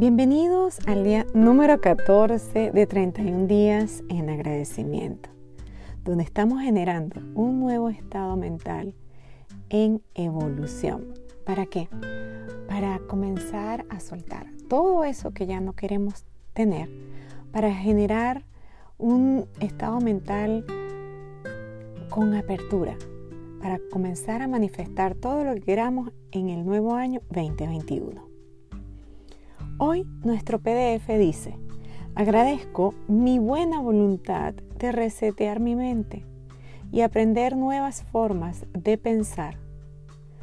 Bienvenidos al día número 14 de 31 días en agradecimiento, donde estamos generando un nuevo estado mental en evolución. ¿Para qué? Para comenzar a soltar todo eso que ya no queremos tener, para generar un estado mental con apertura, para comenzar a manifestar todo lo que queramos en el nuevo año 2021. Hoy nuestro PDF dice, agradezco mi buena voluntad de resetear mi mente y aprender nuevas formas de pensar,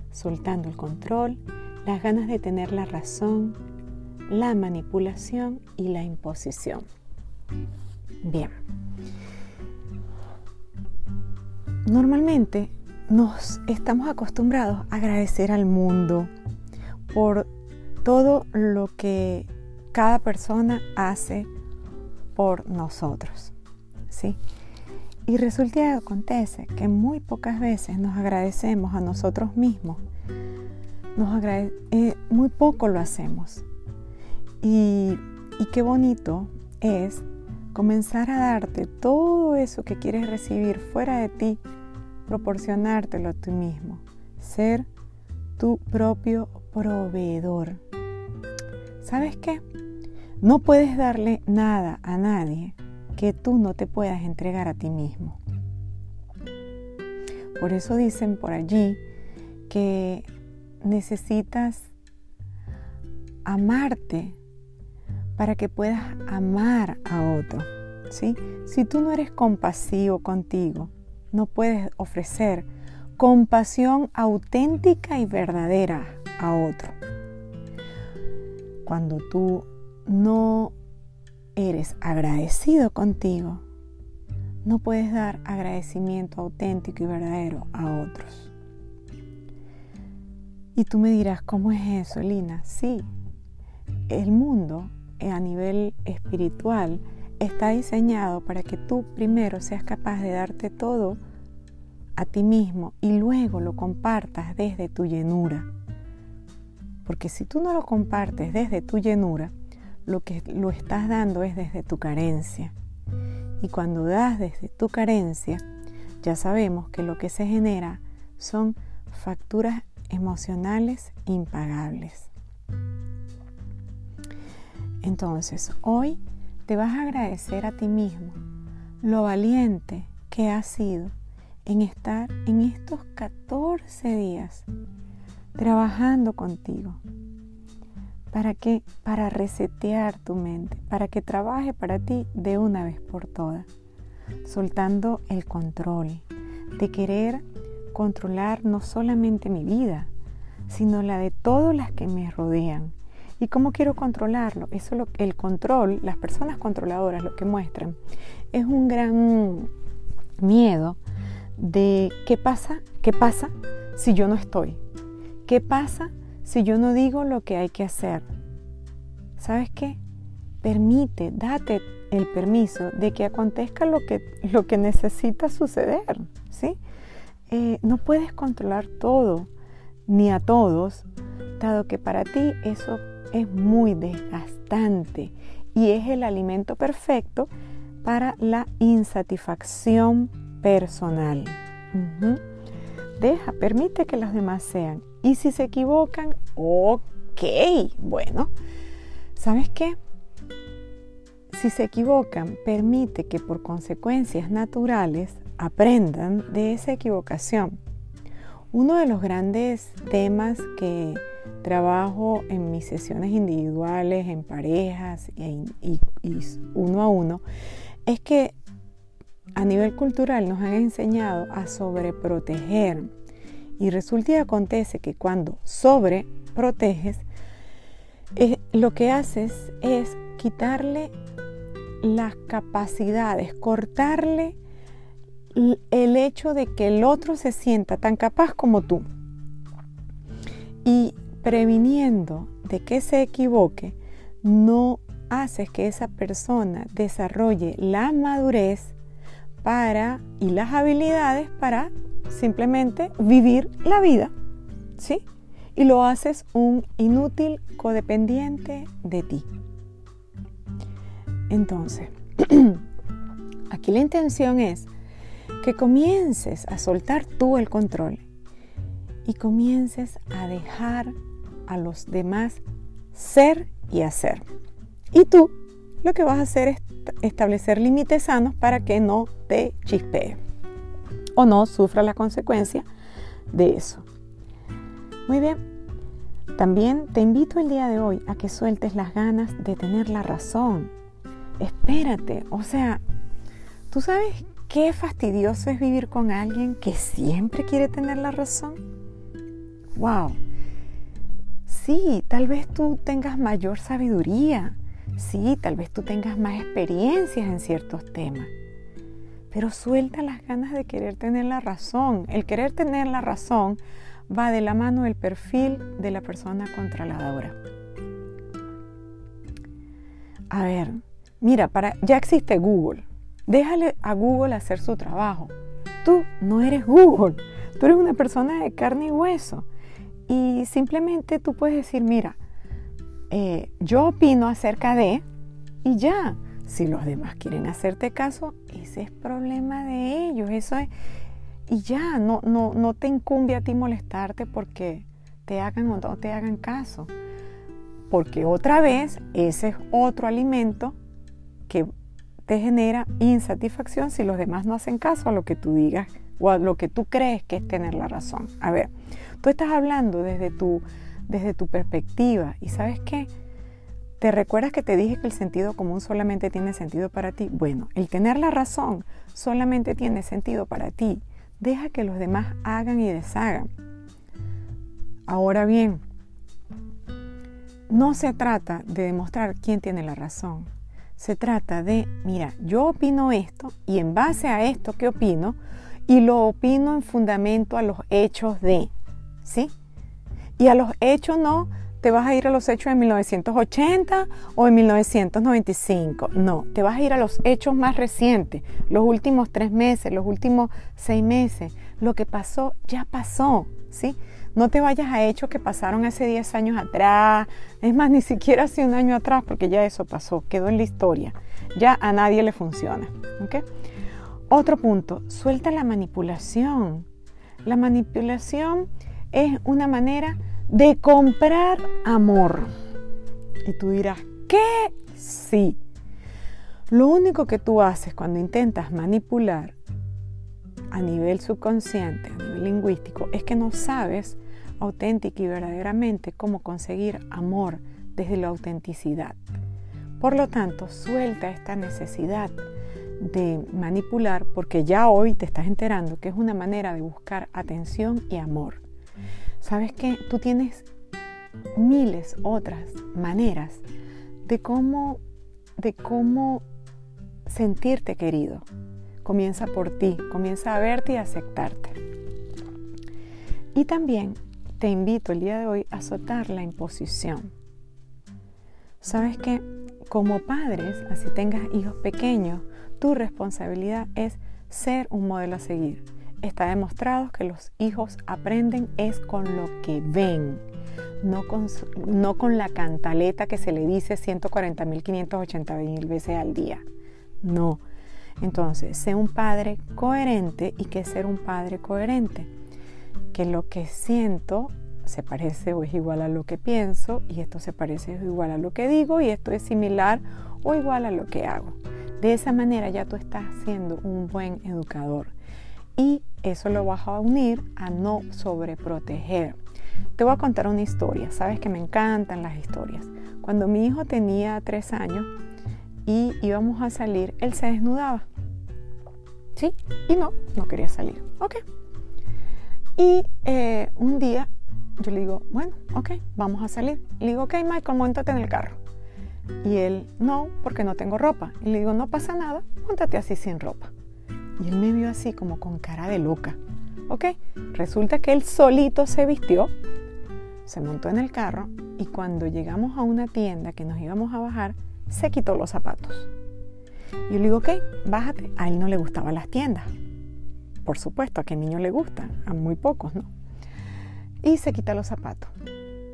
soltando el control, las ganas de tener la razón, la manipulación y la imposición. Bien. Normalmente nos estamos acostumbrados a agradecer al mundo por todo lo que cada persona hace por nosotros. ¿sí? Y resulta que acontece que muy pocas veces nos agradecemos a nosotros mismos. Nos eh, muy poco lo hacemos. Y, y qué bonito es comenzar a darte todo eso que quieres recibir fuera de ti, proporcionártelo a ti mismo. Ser tu propio proveedor. ¿Sabes qué? No puedes darle nada a nadie que tú no te puedas entregar a ti mismo. Por eso dicen por allí que necesitas amarte para que puedas amar a otro. ¿sí? Si tú no eres compasivo contigo, no puedes ofrecer compasión auténtica y verdadera a otro cuando tú no eres agradecido contigo, no puedes dar agradecimiento auténtico y verdadero a otros. Y tú me dirás, ¿cómo es eso, Lina? Sí, el mundo eh, a nivel espiritual está diseñado para que tú primero seas capaz de darte todo a ti mismo y luego lo compartas desde tu llenura. Porque si tú no lo compartes desde tu llenura, lo que lo estás dando es desde tu carencia. Y cuando das desde tu carencia, ya sabemos que lo que se genera son facturas emocionales impagables. Entonces, hoy te vas a agradecer a ti mismo lo valiente que has sido en estar en estos 14 días trabajando contigo. ¿Para qué? Para resetear tu mente, para que trabaje para ti de una vez por todas, soltando el control, de querer controlar no solamente mi vida, sino la de todas las que me rodean. ¿Y cómo quiero controlarlo? Eso lo, el control, las personas controladoras lo que muestran es un gran miedo de qué pasa, qué pasa si yo no estoy, ¿Qué pasa si yo no digo lo que hay que hacer? ¿Sabes qué? Permite, date el permiso de que acontezca lo que, lo que necesita suceder, ¿sí? Eh, no puedes controlar todo, ni a todos, dado que para ti eso es muy desgastante y es el alimento perfecto para la insatisfacción personal. Deja, permite que los demás sean y si se equivocan, ok, bueno, ¿sabes qué? Si se equivocan, permite que por consecuencias naturales aprendan de esa equivocación. Uno de los grandes temas que trabajo en mis sesiones individuales, en parejas y, y, uno a uno, es que a nivel cultural nos han enseñado a sobreproteger y resulta y acontece que cuando sobreproteges, eh, lo que haces es quitarle las capacidades, cortarle el hecho de que el otro se sienta tan capaz como tú. Y previniendo de que se equivoque, no haces que esa persona desarrolle la madurez para y las habilidades para simplemente vivir la vida, ¿sí? y lo haces un inútil codependiente de ti. Entonces, aquí la intención es que comiences a soltar tú el control y comiences a dejar a los demás ser y hacer. Y tú lo que vas a hacer es establecer límites sanos para que no te chispee o no sufra la consecuencia de eso. Muy bien, también te invito el día de hoy a que sueltes las ganas de tener la razón. Espérate, o sea, ¿tú sabes qué fastidioso es vivir con alguien que siempre quiere tener la razón? ¡Wow! Sí, tal vez tú tengas mayor sabiduría, sí, tal vez tú tengas más experiencias en ciertos temas, pero suelta las ganas de querer tener la razón. El querer tener la razón va de la mano del perfil de la persona controladora. A ver, mira, para, ya existe Google. Déjale a Google hacer su trabajo. Tú no eres Google, tú eres una persona de carne y hueso. Y simplemente tú puedes decir, mira, eh, yo opino acerca de, y ya, si los demás quieren hacerte caso, ese es problema de ellos, eso es, y ya, no, no, no te incumbe a ti molestarte porque te hagan o no te hagan caso. Porque otra vez, ese es otro alimento que te genera insatisfacción si los demás no hacen caso a lo que tú digas o a lo que tú crees que es tener la razón. A ver, tú estás hablando desde tu, desde tu perspectiva y sabes qué? ¿Te recuerdas que te dije que el sentido común solamente tiene sentido para ti? Bueno, el tener la razón solamente tiene sentido para ti. Deja que los demás hagan y deshagan. Ahora bien, no se trata de demostrar quién tiene la razón. Se trata de, mira, yo opino esto y en base a esto que opino, y lo opino en fundamento a los hechos de, ¿sí? Y a los hechos no te vas a ir a los hechos de 1980 o de 1995. No, te vas a ir a los hechos más recientes, los últimos tres meses, los últimos seis meses. Lo que pasó, ya pasó, ¿sí? No te vayas a hechos que pasaron hace 10 años atrás, es más, ni siquiera hace un año atrás, porque ya eso pasó, quedó en la historia. Ya a nadie le funciona. Otro punto, suelta la manipulación. La manipulación es una manera de comprar amor. Y tú dirás, ¿qué? Sí. Lo único que tú haces cuando intentas manipular a nivel subconsciente, a nivel lingüístico, es que no sabes auténtica y verdaderamente cómo conseguir amor desde la autenticidad. Por lo tanto, suelta esta necesidad de manipular porque ya hoy te estás enterando que es una manera de buscar atención y amor. ¿Sabes que Tú tienes miles otras maneras de cómo, de cómo sentirte querido. Comienza por ti, comienza a verte y a aceptarte. Y también te invito el día de hoy a soltar la imposición. Sabes que como padres, así tengas hijos pequeños, tu responsabilidad es ser un modelo a seguir está demostrado que los hijos aprenden es con lo que ven, no con, la cantaleta que se le dice 140.580.000 veces al día. No. Entonces, sé un padre coherente y que ser un padre coherente. Que lo que siento se parece o es igual a lo que pienso y esto se parece o es igual a lo que digo y esto es similar o igual a lo que hago. De esa manera ya tú estás siendo un buen educador y eso lo vas a unir a no sobreproteger. Te voy a contar una historia, sabes que me encantan las historias. Cuando mi hijo tenía tres años y íbamos a salir, él se desnudaba. ¿Sí? Y no, no quería salir. Ok. Y eh, un día yo le digo, bueno, ok, vamos a salir. Le digo, ok, Michael, montate en el carro. Y él, no, porque no tengo ropa. Y le digo, no pasa nada, montate así sin ropa. Y él me vio así como con cara de loca. Ok, resulta que él solito se vistió, se montó en el carro y cuando llegamos a una tienda que nos íbamos a bajar, se quitó los zapatos. Y yo le digo, ok, bájate. A él no le gustaban las tiendas. Por supuesto, a qué niño le gustan, a muy pocos, ¿no? y se quita los zapatos.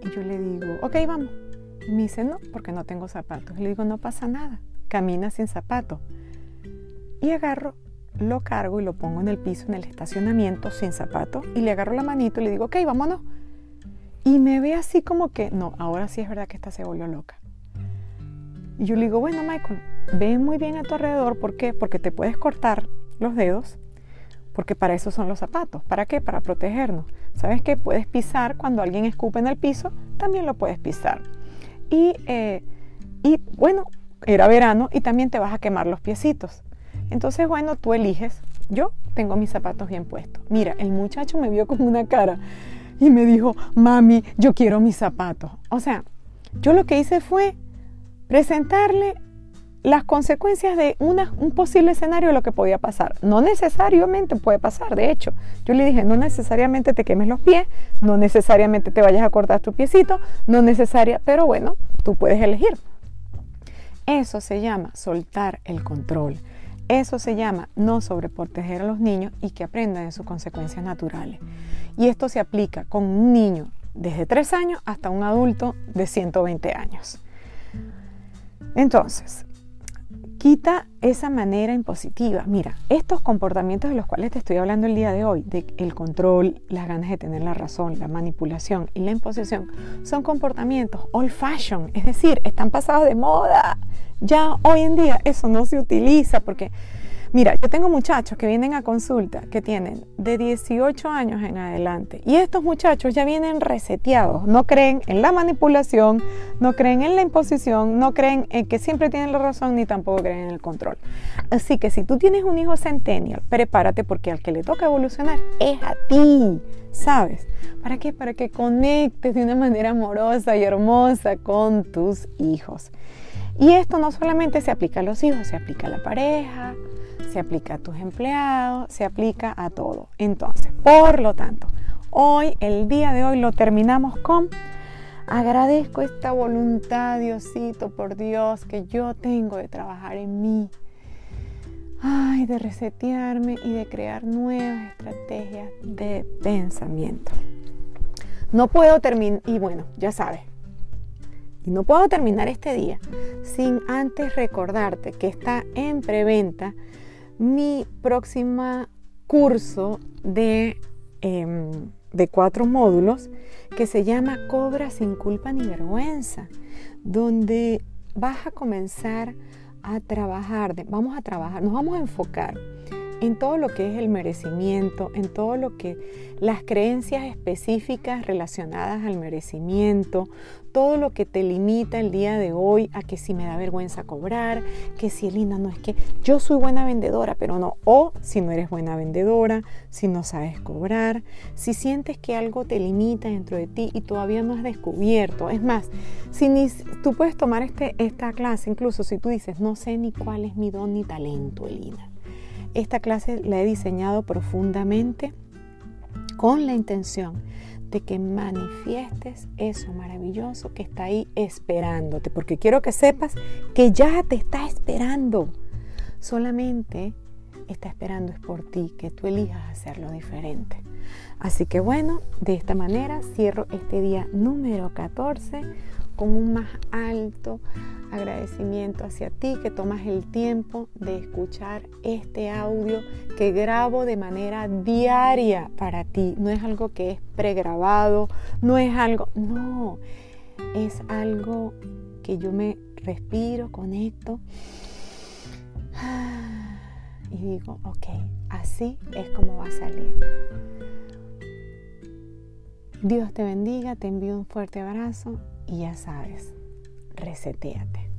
Y yo le digo, ok, vamos. Y me dice, no, porque no tengo zapatos. Y le digo, no pasa nada, camina sin zapatos. Y agarro, lo cargo y lo pongo en el piso, en el estacionamiento, sin zapatos. Y le agarro la manito y le digo, ok, vámonos. Y me ve así como que, no, ahora sí es verdad que esta se volvió loca. Y yo le digo, bueno, Michael, ve muy bien a tu alrededor. ¿Por qué? Porque te puedes cortar los dedos, porque para eso son los zapatos. ¿Para qué? Para protegernos. ¿Sabes qué? Puedes pisar cuando alguien escupe en el piso, también lo puedes pisar. Y, eh, y bueno, era verano y también te vas a quemar los piecitos. Entonces, bueno, tú eliges. Yo tengo mis zapatos bien puestos. Mira, el muchacho me vio con una cara y me dijo, mami, yo quiero mis zapatos. O sea, yo lo que hice fue presentarle las consecuencias de un posible escenario de lo que podía pasar. No necesariamente puede pasar, de hecho. Yo le dije, no necesariamente te quemes los pies, no necesariamente te vayas a cortar tu piecito, no necesaria, pero bueno, tú puedes elegir. Eso se llama soltar el control. Eso se llama no sobreproteger a los niños y que aprendan de sus consecuencias naturales. Y esto se aplica con un niño desde 3 años hasta un adulto de 120 años. Entonces, quita esa manera impositiva. Mira, estos comportamientos de los cuales te estoy hablando el día de hoy, de el control, las ganas de tener la razón, la manipulación y la imposición, son comportamientos old fashion, es decir, están pasados de moda. Ya hoy en día eso no se utiliza porque Mira, yo tengo muchachos que vienen a consulta que tienen de 18 años en adelante y estos muchachos ya vienen reseteados, no creen en la manipulación, no creen en la imposición, no creen en que siempre tienen la razón ni tampoco creen en el control. Así que si tú tienes un hijo centennial, prepárate porque al que le toca evolucionar es a ti, ¿sabes? ¿Para qué? Para que conectes de una manera amorosa y hermosa con tus hijos. Y esto no solamente se aplica a los hijos, se aplica a la pareja, se aplica a tus empleados, se aplica a todo. Entonces, por lo tanto, hoy, el día de hoy, lo terminamos con agradezco esta voluntad, Diosito, por Dios, que yo tengo de trabajar en mí. Ay, de resetearme y de crear nuevas estrategias de pensamiento. No puedo terminar, y bueno, ya sabes, y no puedo terminar este día sin antes recordarte que está en preventa mi próxima curso de, em, de cuatro módulos que se llama Cobra sin culpa ni vergüenza, donde vas a comenzar a trabajar, vamos a trabajar, nos vamos a enfocar en todo lo que es el merecimiento, en todo lo que las creencias específicas relacionadas al merecimiento, todo lo que te limita el día de hoy a que si me da vergüenza cobrar, que si Elina no es que yo soy buena vendedora, pero no, o si no eres buena vendedora, si no sabes cobrar, si sientes que algo te limita dentro de ti y todavía no has descubierto. Es más, si ni, tú puedes tomar este, esta clase, incluso si tú dices, no sé ni cuál es mi don ni talento, Elina esta clase la he diseñado profundamente con la intención de que manifiestes eso maravilloso que está ahí esperándote, porque quiero que sepas que ya te está esperando. Solamente está esperando es por ti, que tú elijas hacerlo diferente. Así que bueno, de esta manera cierro este día número 14 con un más alto agradecimiento hacia ti que tomas el tiempo de escuchar este audio que grabo de manera diaria para ti. No es algo que es pregrabado, no es algo, no, es algo que yo me respiro, conecto y digo, ok, así es como va a salir. Dios te bendiga, te envío un fuerte abrazo y ya sabes, reseteate.